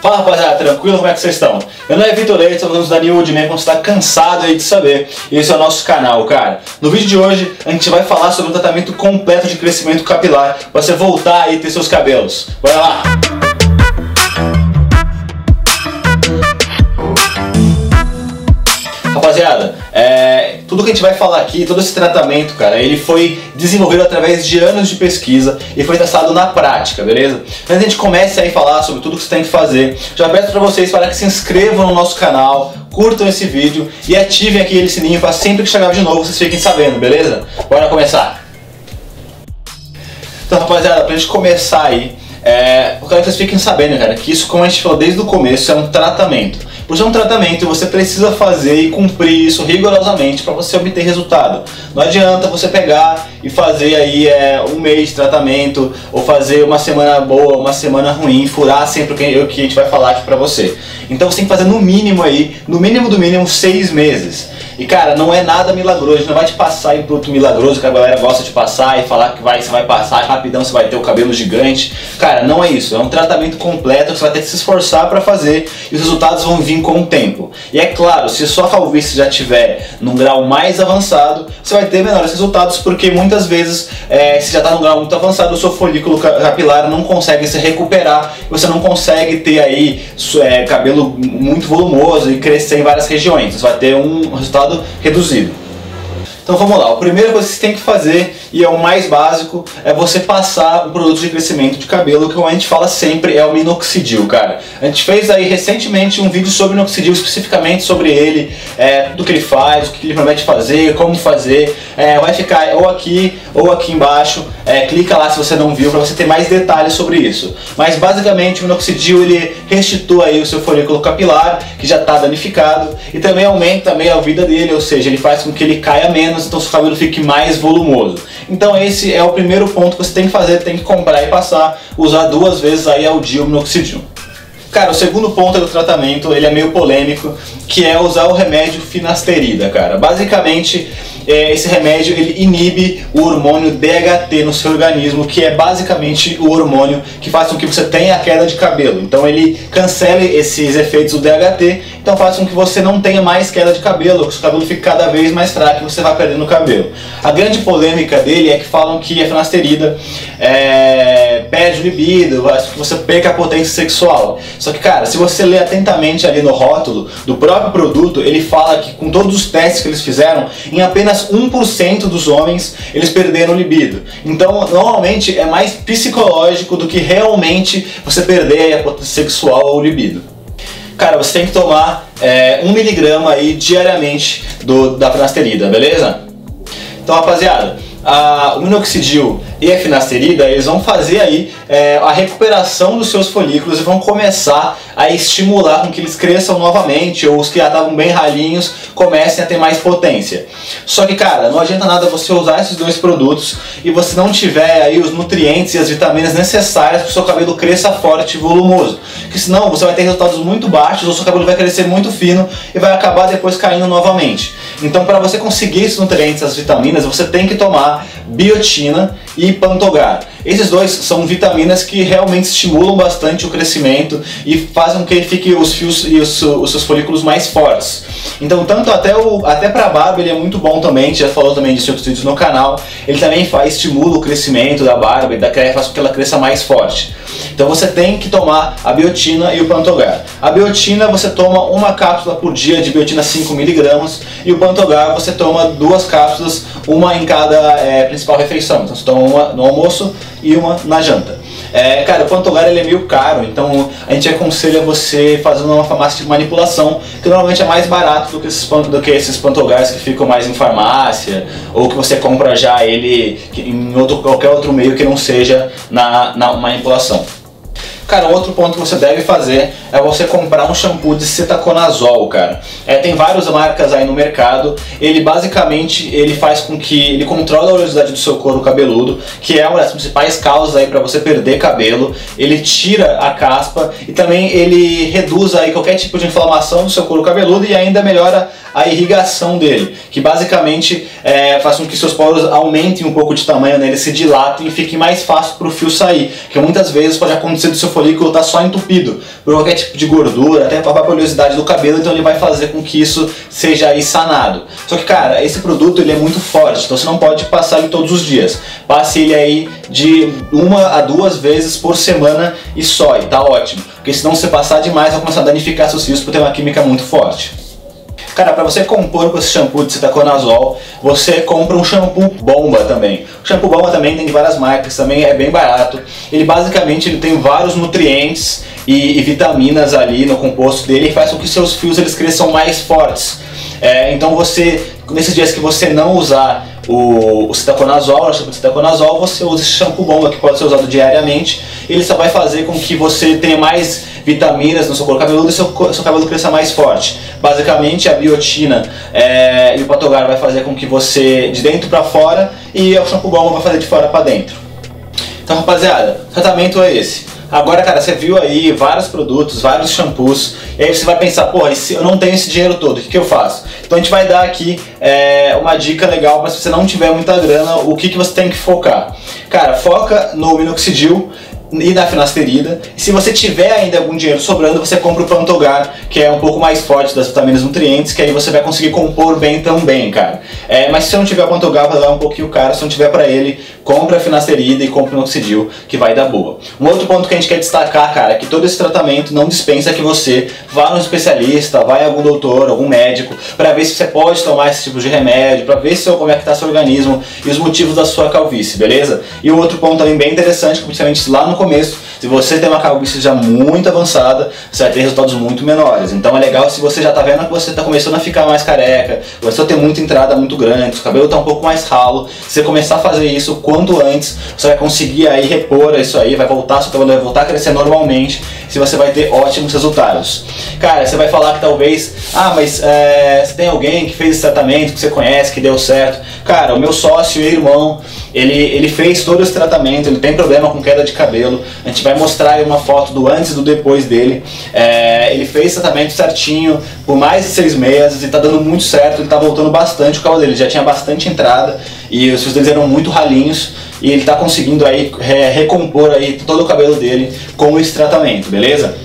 Fala rapaziada, tranquilo? Como é que vocês estão? Meu nome é Vitor Leite, estamos da New Wood Man, você está cansado aí de saber. E esse é o nosso canal, cara. No vídeo de hoje, a gente vai falar sobre um tratamento completo de crescimento capilar para você voltar aí ter seus cabelos. Bora lá! Que a gente vai falar aqui, todo esse tratamento, cara, ele foi desenvolvido através de anos de pesquisa e foi testado na prática, beleza? Antes a gente comece a falar sobre tudo que você tem que fazer, já peço para vocês para que se inscrevam no nosso canal, curtam esse vídeo e ativem aquele sininho para sempre que chegar de novo vocês fiquem sabendo, beleza? Bora começar! Então, rapaziada, pra gente começar aí, é, eu quero que vocês fiquem sabendo, cara, que isso, como a gente falou desde o começo, é um tratamento. Por ser um tratamento, você precisa fazer e cumprir isso rigorosamente para você obter resultado. Não adianta você pegar e fazer aí é, um mês de tratamento ou fazer uma semana boa, uma semana ruim, furar sempre o que, o que a gente vai falar aqui para você. Então você tem que fazer no mínimo aí, no mínimo do mínimo, seis meses. E cara, não é nada milagroso, não vai te passar em produto milagroso que a galera gosta de passar e falar que vai, você vai passar rapidão, você vai ter o cabelo gigante. Cara, não é isso, é um tratamento completo que você vai ter que se esforçar para fazer e os resultados vão vir com o tempo. E é claro, se sua calvície já tiver num grau mais avançado, você vai ter menores resultados porque muitas vezes, é, se já está num grau muito avançado, o seu folículo capilar não consegue se recuperar, você não consegue ter aí é, cabelo muito volumoso e crescer em várias regiões. Você vai ter um resultado reduzido. Então vamos lá, o primeiro que você tem que fazer, e é o mais básico, é você passar o produto de crescimento de cabelo, que a gente fala sempre é o minoxidil, cara. A gente fez aí recentemente um vídeo sobre minoxidil, especificamente sobre ele, é, do que ele faz, o que ele promete fazer, como fazer. É, vai ficar ou aqui ou aqui embaixo, é, clica lá se você não viu, para você ter mais detalhes sobre isso. Mas basicamente o minoxidil ele restitui aí o seu folículo capilar, que já está danificado, e também aumenta também a vida dele, ou seja, ele faz com que ele caia menos menos, então seu cabelo fique mais volumoso. Então esse é o primeiro ponto que você tem que fazer, tem que comprar e passar, usar duas vezes aí ao dia o minoxidil. Cara, o segundo ponto do tratamento, ele é meio polêmico, que é usar o remédio finasterida, cara. Basicamente, é, esse remédio ele inibe o hormônio DHT no seu organismo, que é basicamente o hormônio que faz com que você tenha a queda de cabelo. Então ele cancela esses efeitos do DHT, então faz com que você não tenha mais queda de cabelo, que o seu cabelo fique cada vez mais fraco e você vai perdendo cabelo. A grande polêmica dele é que falam que a finasterida é, perde libido, você perca a potência sexual. Só que, cara, se você ler atentamente ali no rótulo do próprio produto, ele fala que com todos os testes que eles fizeram, em apenas apenas 1% dos homens eles perderam libido. Então, normalmente é mais psicológico do que realmente você perder a potência sexual ou libido. Cara, você tem que tomar é, 1 miligrama aí diariamente do, da finasterida, beleza? Então, rapaziada, a, o minoxidil e a finasterida, eles vão fazer aí é, a recuperação dos seus folículos e vão começar a estimular com que eles cresçam novamente ou os que já estavam bem ralinhos comecem a ter mais potência. Só que, cara, não adianta nada você usar esses dois produtos e você não tiver aí os nutrientes e as vitaminas necessárias para o seu cabelo cresça forte e volumoso. Porque senão você vai ter resultados muito baixos ou seu cabelo vai crescer muito fino e vai acabar depois caindo novamente. Então, para você conseguir esses nutrientes, as vitaminas, você tem que tomar biotina e Pantogar. Esses dois são vitaminas que realmente estimulam bastante o crescimento e fazem com que fique os fios e os, os seus folículos mais fortes. Então, tanto até, o, até para a barba ele é muito bom também, já falou também disso em outros vídeos no canal. Ele também faz, estimula o crescimento da barba e da faz com que ela cresça mais forte. Então você tem que tomar a biotina e o pantogar. A biotina você toma uma cápsula por dia de biotina 5mg e o pantogar você toma duas cápsulas, uma em cada é, principal refeição. Então você toma uma no almoço e uma na janta. É, cara, o Pantogar ele é meio caro, então a gente aconselha você fazendo uma farmácia de manipulação, que normalmente é mais barato do que esses, do que esses Pantogars que ficam mais em farmácia, ou que você compra já ele em outro, qualquer outro meio que não seja na, na manipulação. Cara, outro ponto que você deve fazer é você comprar um shampoo de cetaconazol, cara. É, tem várias marcas aí no mercado. Ele basicamente ele faz com que ele controla a oleosidade do seu couro cabeludo, que é uma das principais causas aí para você perder cabelo. Ele tira a caspa e também ele reduz aí qualquer tipo de inflamação do seu couro cabeludo e ainda melhora a irrigação dele, que basicamente é, faz com que seus poros aumentem um pouco de tamanho, né? eles se dilatem e fique mais fácil para o fio sair, que muitas vezes pode acontecer do seu folículo tá só entupido por qualquer tipo de gordura, até a própria oleosidade do cabelo, então ele vai fazer com que isso seja aí sanado. Só que, cara, esse produto ele é muito forte, então você não pode passar ele todos os dias. Passe ele aí de uma a duas vezes por semana e só, e tá ótimo. Porque se você passar demais vai começar a danificar seus fios por ter uma química muito forte. Cara, para você compor com esse shampoo de citaconazol, você compra um shampoo bomba também. O shampoo bomba também tem de várias marcas, também é bem barato. Ele basicamente ele tem vários nutrientes e, e vitaminas ali no composto dele e faz com que seus fios eles cresçam mais fortes. É, então você, nesses dias que você não usar o, o citaconazol, o shampoo de citaconazol, você usa esse shampoo bomba que pode ser usado diariamente. Ele só vai fazer com que você tenha mais vitaminas no seu couro cabeludo e seu, seu cabelo cresça mais forte. Basicamente, a biotina é, e o patogar vai fazer com que você de dentro para fora e o shampoo bomba vai fazer de fora para dentro. Então, rapaziada, tratamento é esse. Agora, cara, você viu aí vários produtos, vários shampoos, e aí você vai pensar, porra, eu não tenho esse dinheiro todo, o que, que eu faço? Então a gente vai dar aqui é, uma dica legal para se você não tiver muita grana, o que, que você tem que focar. Cara, foca no minoxidil, e na finasterida. Se você tiver ainda algum dinheiro sobrando, você compra o Pantogar, que é um pouco mais forte das vitaminas nutrientes, que aí você vai conseguir compor bem também, cara. É, mas se você não tiver o Pantogar, vai dar um pouquinho caro. Se não tiver para ele, compra a finasterida e compra o Minoxidil, que vai dar boa. Um outro ponto que a gente quer destacar, cara, é que todo esse tratamento não dispensa que você vá no especialista, vá em algum doutor, algum médico, para ver se você pode tomar esse tipo de remédio, para ver se, como é que tá seu organismo e os motivos da sua calvície, beleza? E um outro ponto também bem interessante, principalmente lá no começo, se você tem uma calvície já muito avançada, você vai ter resultados muito menores. Então é legal se você já está vendo que você está começando a ficar mais careca, você tem muita entrada muito grande, o cabelo está um pouco mais ralo, se você começar a fazer isso quanto antes, você vai conseguir aí repor isso aí, vai voltar, seu cabelo vai voltar a crescer normalmente, se você vai ter ótimos resultados. Cara, você vai falar que talvez, ah, mas é, você tem alguém que fez esse tratamento, que você conhece, que deu certo. Cara, o meu sócio e irmão, ele, ele fez todo esse tratamento, ele tem problema com queda de cabelo. A gente vai mostrar aí uma foto do antes e do depois dele. É, ele fez tratamento certinho por mais de seis meses e tá dando muito certo, ele tá voltando bastante o cabelo dele, já tinha bastante entrada e os fios deles eram muito ralinhos e ele tá conseguindo aí é, recompor aí todo o cabelo dele com esse tratamento, beleza?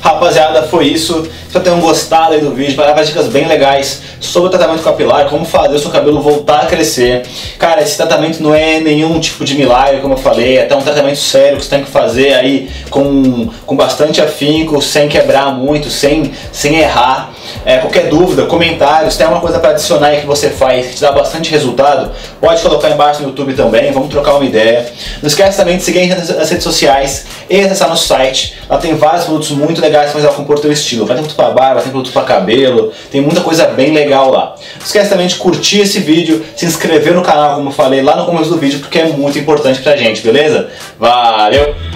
Rapaziada, foi isso. Espero tenham gostado aí do vídeo, dar dicas bem legais sobre o tratamento capilar, como fazer o seu cabelo voltar a crescer. Cara, esse tratamento não é nenhum tipo de milagre, como eu falei, é até um tratamento sério que você tem que fazer aí com, com bastante afinco, sem quebrar muito, sem, sem errar. É, qualquer dúvida, comentários, tem alguma coisa para adicionar aí que você faz que te dá bastante resultado, pode colocar embaixo no YouTube também, vamos trocar uma ideia. Não esquece também de seguir nas redes sociais e acessar nosso site, lá tem vários produtos muito legais para compor o teu estilo. Vai ter produto para barba, tem produto para cabelo, tem muita coisa bem legal lá. Não esquece também de curtir esse vídeo, se inscrever no canal, como eu falei lá no começo do vídeo, porque é muito importante pra gente, beleza? Valeu!